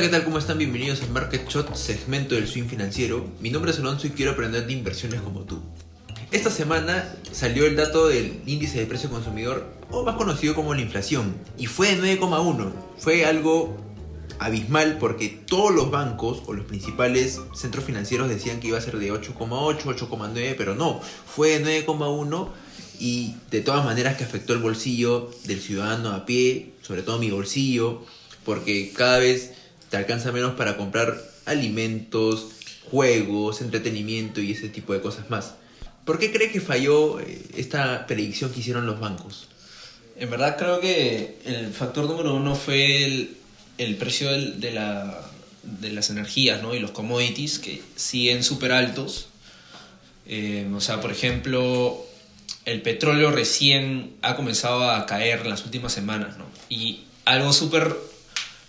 Hola, ¿qué tal? ¿Cómo están? Bienvenidos a Market Shot, segmento del swing financiero. Mi nombre es Alonso y quiero aprender de inversiones como tú. Esta semana salió el dato del índice de precio consumidor, o más conocido como la inflación, y fue de 9,1. Fue algo abismal porque todos los bancos o los principales centros financieros decían que iba a ser de 8,8, 8,9, pero no, fue de 9,1 y de todas maneras que afectó el bolsillo del ciudadano a pie, sobre todo mi bolsillo, porque cada vez te alcanza menos para comprar alimentos, juegos, entretenimiento y ese tipo de cosas más. ¿Por qué cree que falló eh, esta predicción que hicieron los bancos? En verdad creo que el factor número uno fue el, el precio del- de, la, de las energías ¿no? y los commodities que siguen súper altos. Eh, o sea, por ejemplo, el petróleo recién ha comenzado a caer en las últimas semanas. ¿no? Y algo súper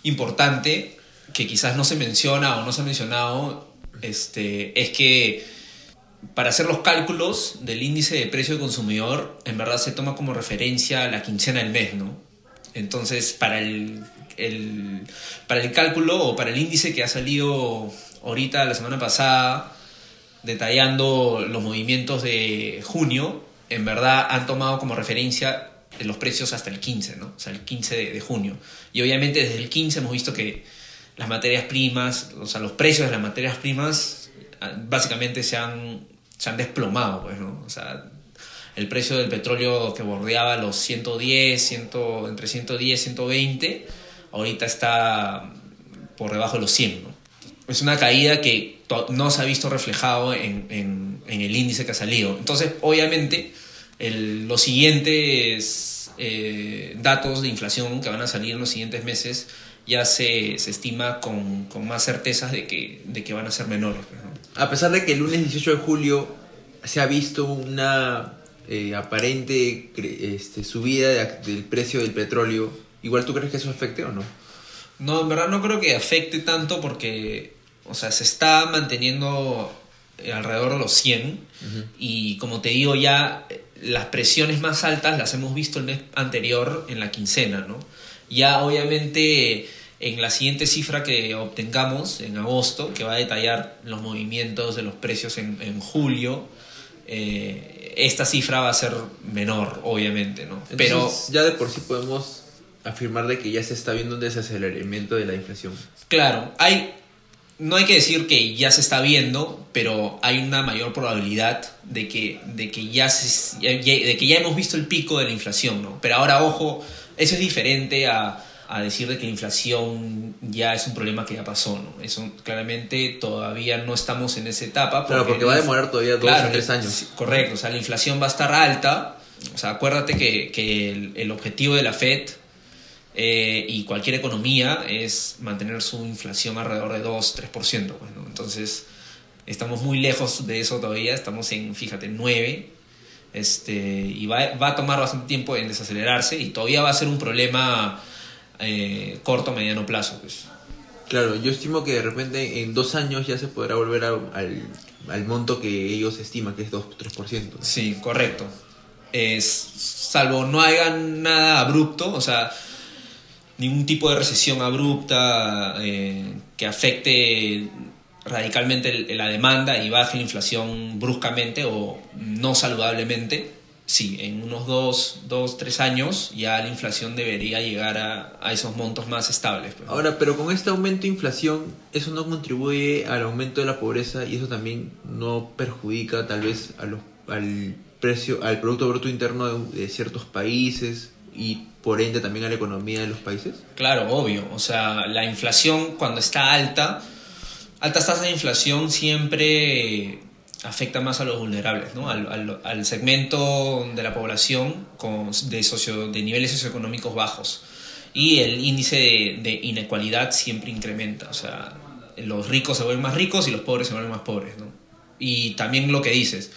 importante que quizás no se menciona o no se ha mencionado este, es que para hacer los cálculos del índice de precio del consumidor, en verdad se toma como referencia la quincena del mes, ¿no? Entonces, para el, el- para el cálculo o para el índice que ha salido ahorita la semana pasada, detallando los movimientos de junio, en verdad han tomado como referencia los precios hasta el 15, ¿no? O sea, el 15 de, de junio. Y obviamente desde el 15 hemos visto que las materias primas, o sea, los precios de las materias primas ah, básicamente se han, se han desplomado, pues, ¿no? O sea, el precio del petróleo que bordeaba los 110, 100, entre 110 y 120, ahorita está por debajo de los 100, ¿no? Es una caída que no se ha visto reflejado en, en- en el índice que ha salido. Entonces, obviamente, el- los siguientes eh, datos de inflación que van a salir en los siguientes meses ya se, se estima con, con más certezas de que, de que van a ser menores. pues, ¿no? A pesar de que el lunes 18 de julio se ha visto una eh, aparente este, subida de- del precio del petróleo, ¿igual tú crees que eso afecte o no? No, en verdad no creo que afecte tanto porque, o sea, se está manteniendo alrededor de los 100 y como te digo ya, eh, las presiones más altas las hemos visto el mes anterior en la quincena, ¿no? Ya obviamente en la siguiente cifra que obtengamos en agosto, que va a detallar los movimientos de los precios en, en julio, eh, esta cifra va a ser menor, obviamente, ¿no? Pero ya de por sí podemos afirmar de que ya se está viendo un desaceleramiento de la inflación. Claro, hay, no hay que decir que ya se está viendo, pero hay una mayor probabilidad de que, de que, ya, se, de que ya hemos visto el pico de la inflación, ¿no? Pero ahora, ojo, eso es diferente a, a decir de que la inflación ya es un problema que ya pasó, ¿no? Eso claramente todavía no estamos en esa etapa. Claro, porque va a demorar todavía dos Claro, o tres años. correcto, o sea, la inflación va a estar alta. O sea, acuérdate que, que el, el objetivo de la Fed eh, y cualquier economía es mantener su inflación alrededor de 2-3%. Pues, ¿no? Entonces, estamos muy lejos de eso todavía, estamos en, fíjate, 9%. Este, y va, va a tomar bastante tiempo en desacelerarse y todavía va a ser un problema eh, corto mediano plazo. Pues. Claro, yo estimo que de repente en dos años ya se podrá volver a- al, al monto que ellos estiman, que es 2-3%. ¿no? Sí, correcto. Es, salvo no hagan nada abrupto, o sea, ningún tipo de recesión abrupta eh, que afecte radicalmente la demanda y baje la inflación bruscamente o no saludablemente, sí, en unos dos, dos tres años ya la inflación debería llegar a, a esos montos más estables. pues. Ahora, pero con este aumento de inflación, eso no contribuye al aumento de la pobreza y eso también no perjudica tal vez a los, al precio, al Producto Bruto Interno de, de ciertos países y por ende también a la economía de los países. Claro, obvio. O sea, la inflación cuando está alta, altas tasas de inflación siempre afecta más a los vulnerables, ¿no? Al, al- al segmento de la población con, de, socio, de niveles socioeconómicos bajos. Y el índice de, de inequalidad siempre incrementa. O sea, los ricos se vuelven más ricos y los pobres se vuelven más pobres, ¿no? Y también lo que dices,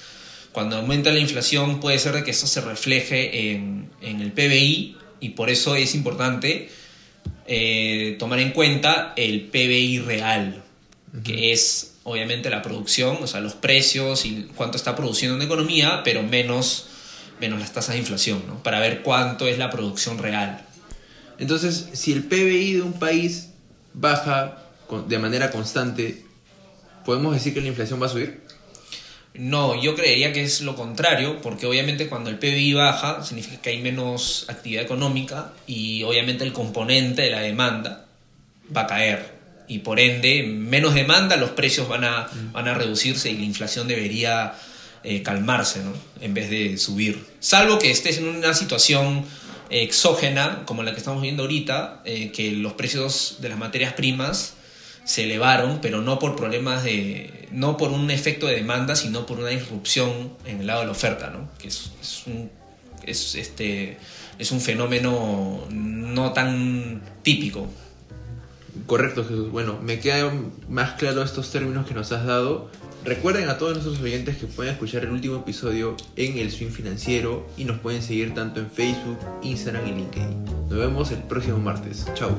cuando aumenta la inflación puede ser de que esto se refleje en, en el PBI y por eso es importante eh, tomar en cuenta el PBI real, que es obviamente la producción, o sea, los precios y cuánto está produciendo una economía, pero menos, menos las tasas de inflación, ¿no? Para ver cuánto es la producción real. Entonces, si el PBI de un país baja de manera constante, ¿podemos decir que la inflación va a subir? No, yo creería que es lo contrario, porque obviamente cuando el PBI baja significa que hay menos actividad económica y obviamente el componente de la demanda va a caer. Y por ende, menos demanda, los precios van a, van a reducirse y la inflación debería eh, calmarse, ¿no? En vez de subir. Salvo que estés en una situación exógena, como la que estamos viendo ahorita, eh, que los precios de las materias primas se elevaron, pero no por problemas de. no por un efecto de demanda, sino por una disrupción en el lado de la oferta, ¿no? Que es, es un. Es, este, es un fenómeno no tan típico. Correcto, Jesús. Bueno, me quedan más claros estos términos que nos has dado. Recuerden a todos nuestros oyentes que pueden escuchar el último episodio en el Swing Financiero y nos pueden seguir tanto en Facebook, Instagram y LinkedIn. Nos vemos el próximo martes. Chao.